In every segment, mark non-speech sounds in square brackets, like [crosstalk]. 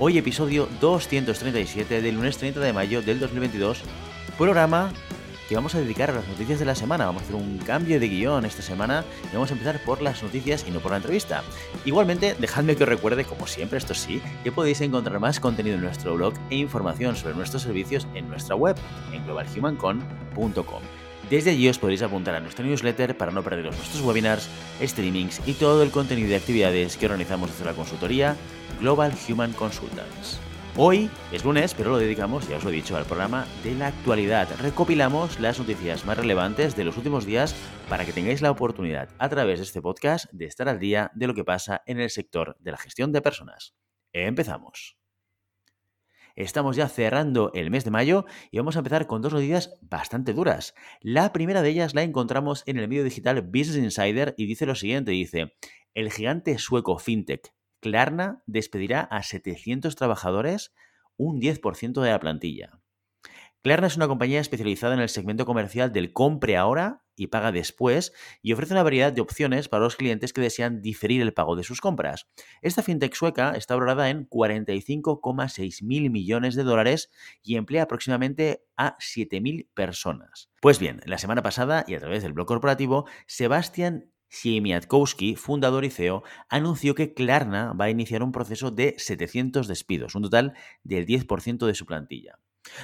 Hoy episodio 237 del lunes 30 de mayo del 2022, programa que vamos a dedicar a las noticias de la semana. Vamos a hacer un cambio de guion esta semana y vamos a empezar por las noticias y no por la entrevista. Igualmente, dejadme que os recuerde, como siempre, esto sí, que podéis encontrar más contenido en nuestro blog e información sobre nuestros servicios en nuestra web, en globalhumancon.com. Desde allí os podréis apuntar a nuestra newsletter para no perderos nuestros webinars, streamings y todo el contenido de actividades que organizamos desde la consultoría Global Human Consultants. Hoy es lunes, pero lo dedicamos, ya os lo he dicho, al programa de la actualidad. Recopilamos las noticias más relevantes de los últimos días para que tengáis la oportunidad a través de este podcast de estar al día de lo que pasa en el sector de la gestión de personas. Empezamos. Estamos ya cerrando el mes de mayo y vamos a empezar con dos noticias bastante duras. La primera de ellas la encontramos en el medio digital Business Insider y dice lo siguiente, dice, el gigante sueco FinTech Klarna despedirá a 700 trabajadores, un 10% de la plantilla. Klarna es una compañía especializada en el segmento comercial del compre ahora y paga después y ofrece una variedad de opciones para los clientes que desean diferir el pago de sus compras. Esta fintech sueca está valorada en 45,6 mil millones de dólares y emplea aproximadamente a 7.000 personas. Pues bien, la semana pasada y a través del blog corporativo, Sebastian Siemiatkowski, fundador y CEO, anunció que Klarna va a iniciar un proceso de 700 despidos, un total del 10% de su plantilla.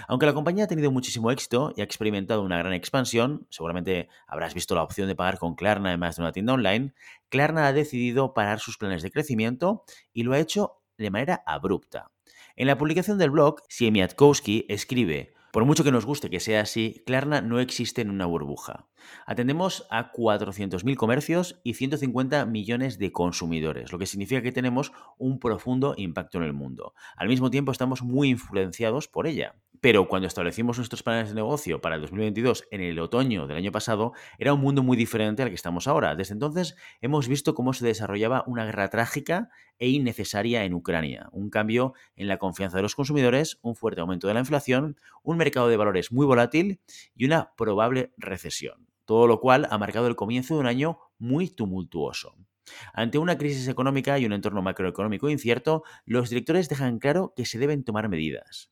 Aunque la compañía ha tenido muchísimo éxito y ha experimentado una gran expansión, seguramente habrás visto la opción de pagar con Klarna además de una tienda online, Klarna ha decidido parar sus planes de crecimiento y lo ha hecho de manera abrupta. En la publicación del blog, Siemiatkowski escribe, por mucho que nos guste que sea así, Klarna no existe en una burbuja. Atendemos a 400.000 comercios y 150 millones de consumidores, lo que significa que tenemos un profundo impacto en el mundo. Al mismo tiempo estamos muy influenciados por ella. Pero cuando establecimos nuestros planes de negocio para el 2022 en el otoño del año pasado, era un mundo muy diferente al que estamos ahora. Desde entonces hemos visto cómo se desarrollaba una guerra trágica e innecesaria en Ucrania, un cambio en la confianza de los consumidores, un fuerte aumento de la inflación, un mercado de valores muy volátil y una probable recesión. Todo lo cual ha marcado el comienzo de un año muy tumultuoso. Ante una crisis económica y un entorno macroeconómico incierto, los directores dejan claro que se deben tomar medidas.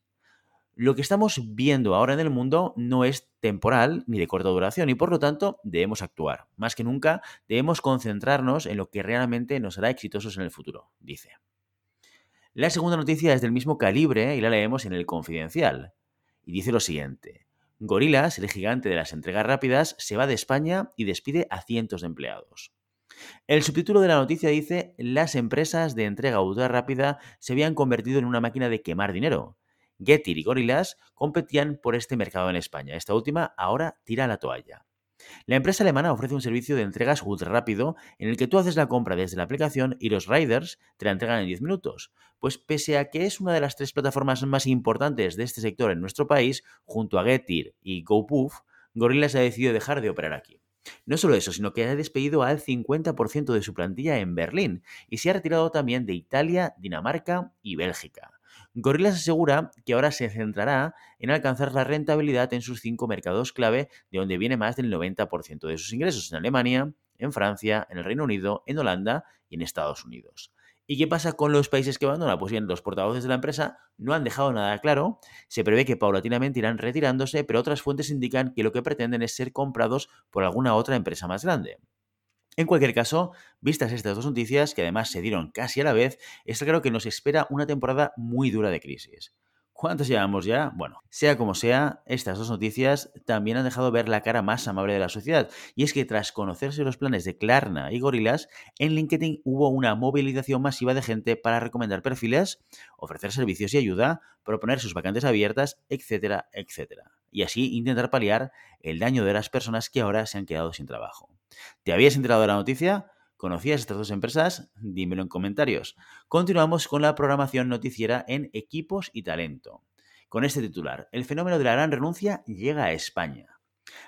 Lo que estamos viendo ahora en el mundo no es temporal ni de corta duración y por lo tanto debemos actuar. Más que nunca debemos concentrarnos en lo que realmente nos hará exitosos en el futuro, dice. La segunda noticia es del mismo calibre y la leemos en el Confidencial. Y dice lo siguiente. Gorilas, el gigante de las entregas rápidas, se va de España y despide a cientos de empleados. El subtítulo de la noticia dice, las empresas de entrega ultra rápida se habían convertido en una máquina de quemar dinero. Getir y Gorillaz competían por este mercado en España. Esta última ahora tira la toalla. La empresa alemana ofrece un servicio de entregas ultra rápido en el que tú haces la compra desde la aplicación y los riders te la entregan en 10 minutos. Pues pese a que es una de las tres plataformas más importantes de este sector en nuestro país, junto a Getir y GoPuff, Gorillaz ha decidido dejar de operar aquí. No solo eso, sino que ha despedido al 50% de su plantilla en Berlín y se ha retirado también de Italia, Dinamarca y Bélgica. Gorillaz asegura que ahora se centrará en alcanzar la rentabilidad en sus cinco mercados clave, de donde viene más del 90% de sus ingresos en Alemania, en Francia, en el Reino Unido, en Holanda y en Estados Unidos. ¿Y qué pasa con los países que abandona? Pues bien, los portavoces de la empresa no han dejado nada claro. Se prevé que paulatinamente irán retirándose, pero otras fuentes indican que lo que pretenden es ser comprados por alguna otra empresa más grande. En cualquier caso, vistas estas dos noticias, que además se dieron casi a la vez, está claro que nos espera una temporada muy dura de crisis. ¿Cuántos llevamos ya? Bueno, sea como sea, estas dos noticias también han dejado ver la cara más amable de la sociedad. Y es que tras conocerse los planes de Klarna y Gorilas, en LinkedIn hubo una movilización masiva de gente para recomendar perfiles, ofrecer servicios y ayuda, proponer sus vacantes abiertas, etcétera, etcétera. Y así intentar paliar el daño de las personas que ahora se han quedado sin trabajo. ¿Te habías enterado de la noticia? ¿Conocías estas dos empresas? Dímelo en comentarios. Continuamos con la programación noticiera en equipos y talento. Con este titular, el fenómeno de la gran renuncia llega a España.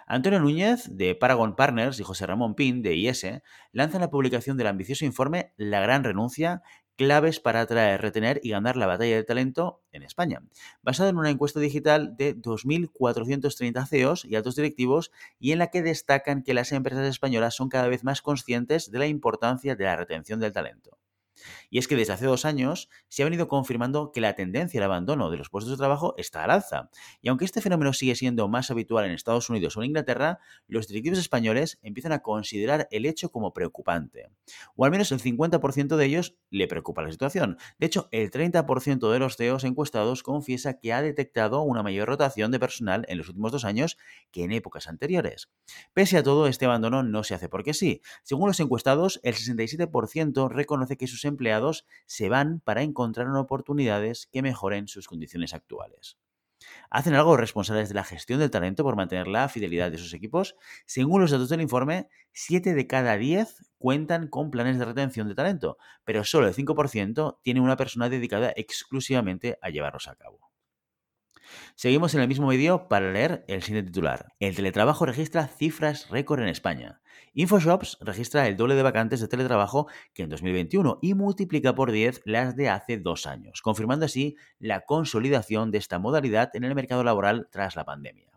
Antonio Núñez, de Paragon Partners, y José Ramón Pin, de IS, lanzan la publicación del ambicioso informe La gran renuncia, claves para atraer, retener y ganar la batalla del talento en España, basado en una encuesta digital de 2.430 CEOs y altos directivos y en la que destacan que las empresas españolas son cada vez más conscientes de la importancia de la retención del talento. Y es que desde hace dos años se ha venido confirmando que la tendencia al abandono de los puestos de trabajo está al alza. Y aunque este fenómeno sigue siendo más habitual en Estados Unidos o en Inglaterra, los directivos españoles empiezan a considerar el hecho como preocupante. O al menos el 50% de ellos le preocupa la situación. De hecho, el 30% de los CEOs encuestados confiesa que ha detectado una mayor rotación de personal en los últimos dos años que en épocas anteriores. Pese a todo, este abandono no se hace porque sí. Según los encuestados, el 67% reconoce que sus empleados se van para encontrar oportunidades que mejoren sus condiciones actuales. ¿Hacen algo responsables de la gestión del talento por mantener la fidelidad de sus equipos? Según los datos del informe, 7 de cada 10 cuentan con planes de retención de talento, pero solo el 5% tiene una persona dedicada exclusivamente a llevarlos a cabo. Seguimos en el mismo vídeo para leer el siguiente titular. El teletrabajo registra cifras récord en España. InfoShops registra el doble de vacantes de teletrabajo que en 2021 y multiplica por 10 las de hace dos años, confirmando así la consolidación de esta modalidad en el mercado laboral tras la pandemia.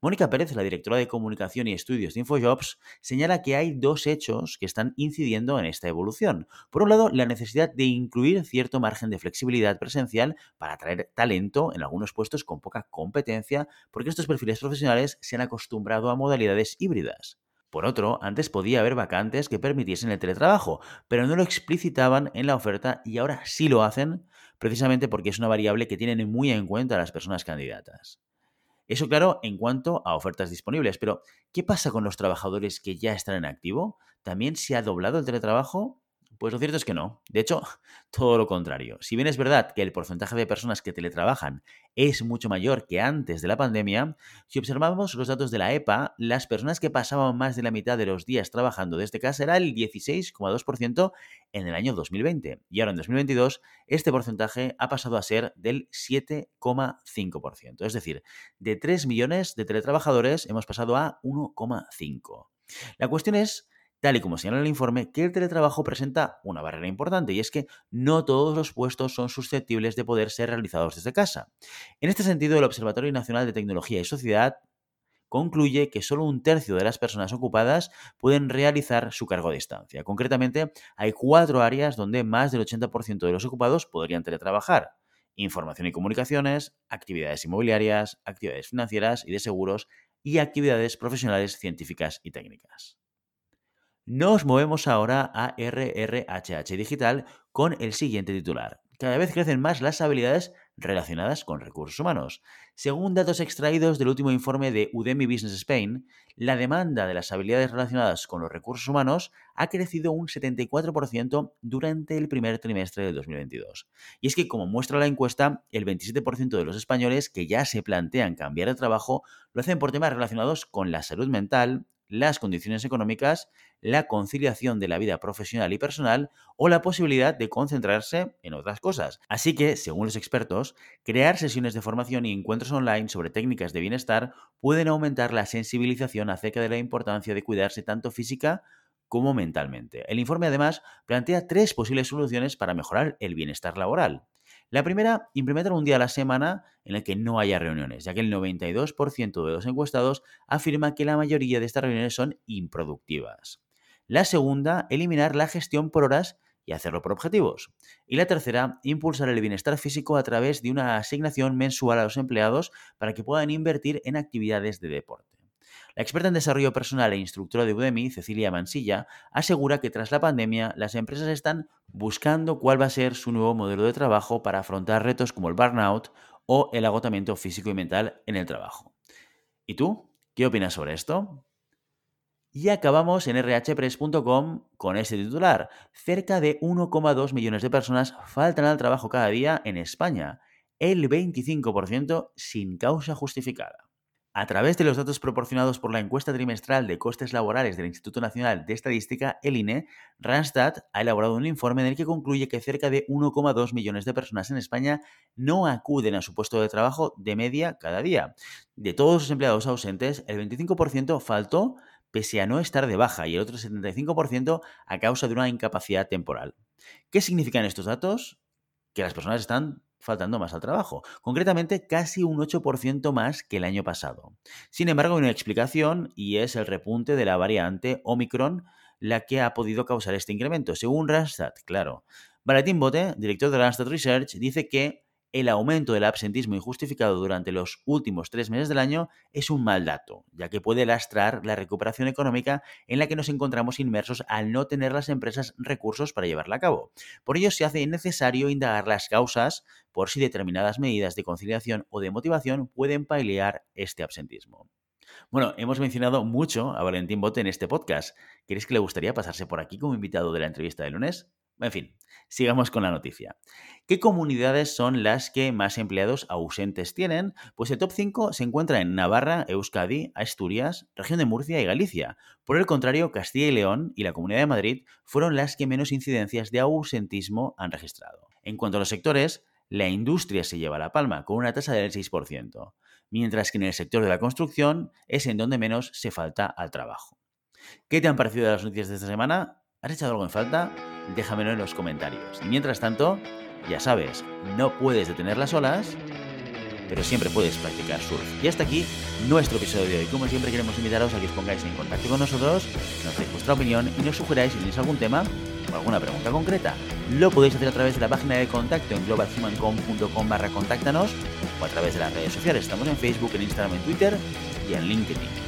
Mónica Pérez, la directora de comunicación y estudios de InfoJobs, señala que hay dos hechos que están incidiendo en esta evolución. Por un lado, la necesidad de incluir cierto margen de flexibilidad presencial para atraer talento en algunos puestos con poca competencia, porque estos perfiles profesionales se han acostumbrado a modalidades híbridas. Por otro, antes podía haber vacantes que permitiesen el teletrabajo, pero no lo explicitaban en la oferta y ahora sí lo hacen, precisamente porque es una variable que tienen muy en cuenta las personas candidatas. Eso claro en cuanto a ofertas disponibles, pero ¿qué pasa con los trabajadores que ya están en activo? ¿También se ha doblado el teletrabajo? Pues lo cierto es que no. De hecho, [laughs] todo lo contrario. Si bien es verdad que el porcentaje de personas que teletrabajan es mucho mayor que antes de la pandemia, si observamos los datos de la EPA, las personas que pasaban más de la mitad de los días trabajando desde casa era el 16,2% en el año 2020. Y ahora en 2022 este porcentaje ha pasado a ser del 7,5%. Es decir, de 3 millones de teletrabajadores hemos pasado a 1,5. La cuestión es tal y como señala el informe, que el teletrabajo presenta una barrera importante y es que no todos los puestos son susceptibles de poder ser realizados desde casa. En este sentido, el Observatorio Nacional de Tecnología y Sociedad concluye que solo un tercio de las personas ocupadas pueden realizar su cargo a distancia. Concretamente, hay cuatro áreas donde más del 80% de los ocupados podrían teletrabajar. Información y comunicaciones, actividades inmobiliarias, actividades financieras y de seguros y actividades profesionales científicas y técnicas. Nos movemos ahora a RRHH Digital con el siguiente titular. Cada vez crecen más las habilidades relacionadas con recursos humanos. Según datos extraídos del último informe de Udemy Business Spain, la demanda de las habilidades relacionadas con los recursos humanos ha crecido un 74% durante el primer trimestre del 2022. Y es que, como muestra la encuesta, el 27% de los españoles que ya se plantean cambiar de trabajo lo hacen por temas relacionados con la salud mental, las condiciones económicas, la conciliación de la vida profesional y personal o la posibilidad de concentrarse en otras cosas. Así que, según los expertos, crear sesiones de formación y encuentros online sobre técnicas de bienestar pueden aumentar la sensibilización acerca de la importancia de cuidarse tanto física como mentalmente. El informe además plantea tres posibles soluciones para mejorar el bienestar laboral. La primera, implementar un día a la semana en el que no haya reuniones, ya que el 92% de los encuestados afirma que la mayoría de estas reuniones son improductivas. La segunda, eliminar la gestión por horas y hacerlo por objetivos. Y la tercera, impulsar el bienestar físico a través de una asignación mensual a los empleados para que puedan invertir en actividades de deporte. La experta en desarrollo personal e instructora de Udemy, Cecilia Mansilla, asegura que tras la pandemia las empresas están buscando cuál va a ser su nuevo modelo de trabajo para afrontar retos como el burnout o el agotamiento físico y mental en el trabajo. ¿Y tú? ¿Qué opinas sobre esto? Y acabamos en rhpress.com con este titular. Cerca de 1,2 millones de personas faltan al trabajo cada día en España, el 25% sin causa justificada. A través de los datos proporcionados por la encuesta trimestral de costes laborales del Instituto Nacional de Estadística, el INE, Randstad ha elaborado un informe en el que concluye que cerca de 1,2 millones de personas en España no acuden a su puesto de trabajo de media cada día. De todos los empleados ausentes, el 25% faltó pese a no estar de baja y el otro 75% a causa de una incapacidad temporal. ¿Qué significan estos datos? Que las personas están faltando más al trabajo, concretamente casi un 8% más que el año pasado. Sin embargo, hay una explicación y es el repunte de la variante Omicron la que ha podido causar este incremento, según Randstad, claro. Valentín Bote, director de Randstad Research, dice que el aumento del absentismo injustificado durante los últimos tres meses del año es un mal dato, ya que puede lastrar la recuperación económica en la que nos encontramos inmersos al no tener las empresas recursos para llevarla a cabo. Por ello se hace necesario indagar las causas por si determinadas medidas de conciliación o de motivación pueden paliar este absentismo. Bueno, hemos mencionado mucho a Valentín Bote en este podcast. ¿Queréis que le gustaría pasarse por aquí como invitado de la entrevista de lunes? En fin, sigamos con la noticia. ¿Qué comunidades son las que más empleados ausentes tienen? Pues el top 5 se encuentra en Navarra, Euskadi, Asturias, región de Murcia y Galicia. Por el contrario, Castilla y León y la Comunidad de Madrid fueron las que menos incidencias de ausentismo han registrado. En cuanto a los sectores, la industria se lleva la palma con una tasa del 6%, mientras que en el sector de la construcción es en donde menos se falta al trabajo. ¿Qué te han parecido las noticias de esta semana? ¿Has echado algo en falta? déjamelo en los comentarios. Y mientras tanto, ya sabes, no puedes detener las olas, pero siempre puedes practicar surf. Y hasta aquí nuestro episodio de hoy. Como siempre queremos invitaros a que os pongáis en contacto con nosotros, nos deis vuestra opinión y nos sugeráis si tenéis algún tema o alguna pregunta concreta. Lo podéis hacer a través de la página de contacto en globalhumancom.com barra contáctanos o a través de las redes sociales. Estamos en Facebook, en Instagram, en Twitter y en LinkedIn.